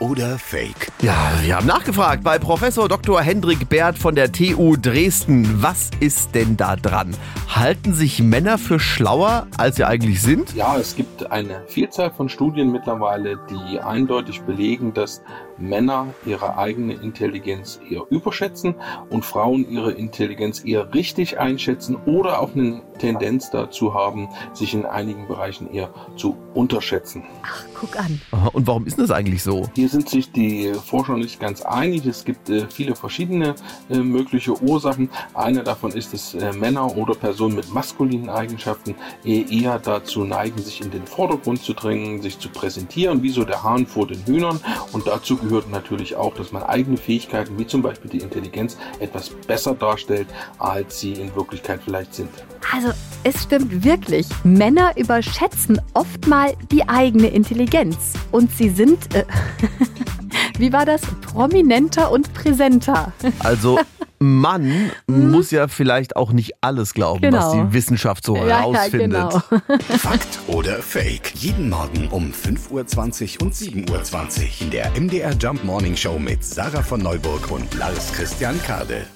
oder Fake? Ja, wir haben nachgefragt bei Professor Dr. Hendrik Bert von der TU Dresden. Was ist denn da dran? Halten sich Männer für schlauer, als sie eigentlich sind? Ja, es gibt eine Vielzahl von Studien mittlerweile, die eindeutig belegen, dass Männer ihre eigene Intelligenz eher überschätzen und Frauen ihre Intelligenz eher richtig einschätzen oder auch eine Tendenz dazu haben, sich in einigen Bereichen eher zu unterschätzen. Ach, guck an. Und warum ist das eigentlich so? Hier sind sich die Forscher nicht ganz einig. Es gibt äh, viele verschiedene äh, mögliche Ursachen. Eine davon ist, dass äh, Männer oder Personen mit maskulinen Eigenschaften eh eher dazu neigen, sich in den Vordergrund zu drängen, sich zu präsentieren, wie so der Hahn vor den Hühnern. Und dazu gehört natürlich auch, dass man eigene Fähigkeiten, wie zum Beispiel die Intelligenz, etwas besser darstellt, als sie in Wirklichkeit vielleicht sind. Also, es stimmt wirklich. Männer überschätzen oft mal die eigene Intelligenz. Und sie sind, äh, wie war das, prominenter und präsenter. Also, Mann muss ja vielleicht auch nicht alles glauben, was Genau. die Wissenschaft so Ja, ja, genau. Fakt oder Fake? Jeden Morgen um 5.20 Uhr und 7.20 Uhr in der MDR Jump Morning Show mit Sarah von Neuburg und Lars Christian Kade.